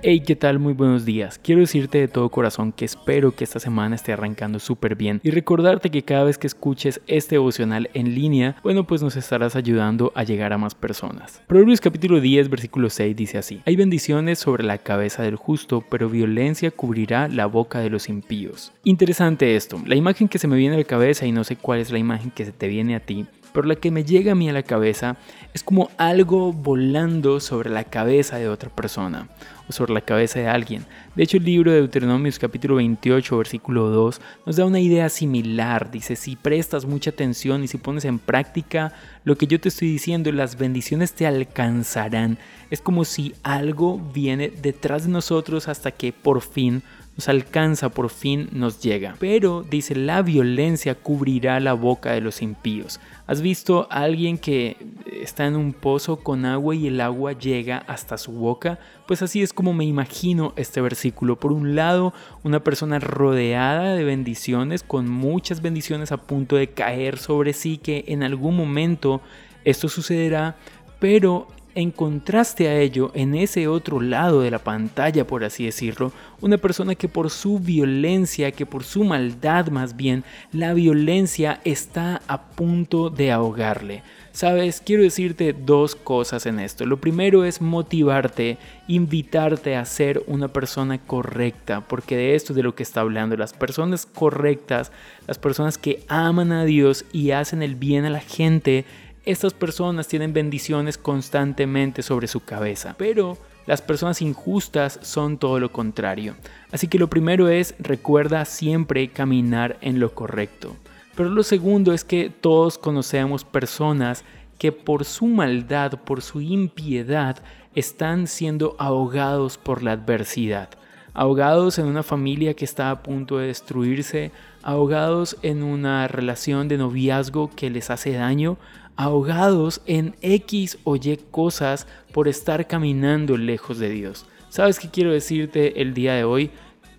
Hey, ¿qué tal? Muy buenos días. Quiero decirte de todo corazón que espero que esta semana esté arrancando súper bien y recordarte que cada vez que escuches este devocional en línea, bueno, pues nos estarás ayudando a llegar a más personas. Proverbios capítulo 10, versículo 6 dice así: Hay bendiciones sobre la cabeza del justo, pero violencia cubrirá la boca de los impíos. Interesante esto. La imagen que se me viene a la cabeza y no sé cuál es la imagen que se te viene a ti, pero la que me llega a mí a la cabeza es como algo volando sobre la cabeza de otra persona o sobre la cabeza de alguien. De hecho, el libro de Deuteronomios capítulo 28, versículo 2, nos da una idea similar. Dice, si prestas mucha atención y si pones en práctica lo que yo te estoy diciendo, las bendiciones te alcanzarán. Es como si algo viene detrás de nosotros hasta que por fin nos alcanza, por fin nos llega. Pero dice, la violencia cubrirá la boca de los impíos. ¿Has visto a alguien que está en un pozo con agua y el agua llega hasta su boca? Pues así es como me imagino este versículo. Por un lado, una persona rodeada de bendiciones, con muchas bendiciones a punto de caer sobre sí, que en algún momento esto sucederá, pero en contraste a ello, en ese otro lado de la pantalla, por así decirlo, una persona que por su violencia, que por su maldad más bien, la violencia está a punto de ahogarle. Sabes, quiero decirte dos cosas en esto. Lo primero es motivarte, invitarte a ser una persona correcta, porque de esto es de lo que está hablando. Las personas correctas, las personas que aman a Dios y hacen el bien a la gente, estas personas tienen bendiciones constantemente sobre su cabeza, pero las personas injustas son todo lo contrario. Así que lo primero es recuerda siempre caminar en lo correcto. Pero lo segundo es que todos conocemos personas que por su maldad, por su impiedad, están siendo ahogados por la adversidad ahogados en una familia que está a punto de destruirse, ahogados en una relación de noviazgo que les hace daño, ahogados en X o Y cosas por estar caminando lejos de Dios. ¿Sabes qué quiero decirte el día de hoy?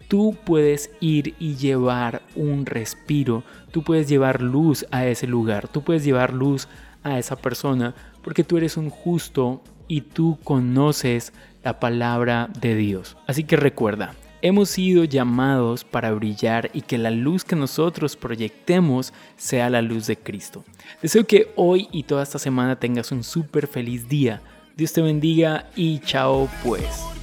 Tú puedes ir y llevar un respiro, tú puedes llevar luz a ese lugar, tú puedes llevar luz a esa persona, porque tú eres un justo y tú conoces la palabra de Dios. Así que recuerda, hemos sido llamados para brillar y que la luz que nosotros proyectemos sea la luz de Cristo. Deseo que hoy y toda esta semana tengas un súper feliz día. Dios te bendiga y chao pues.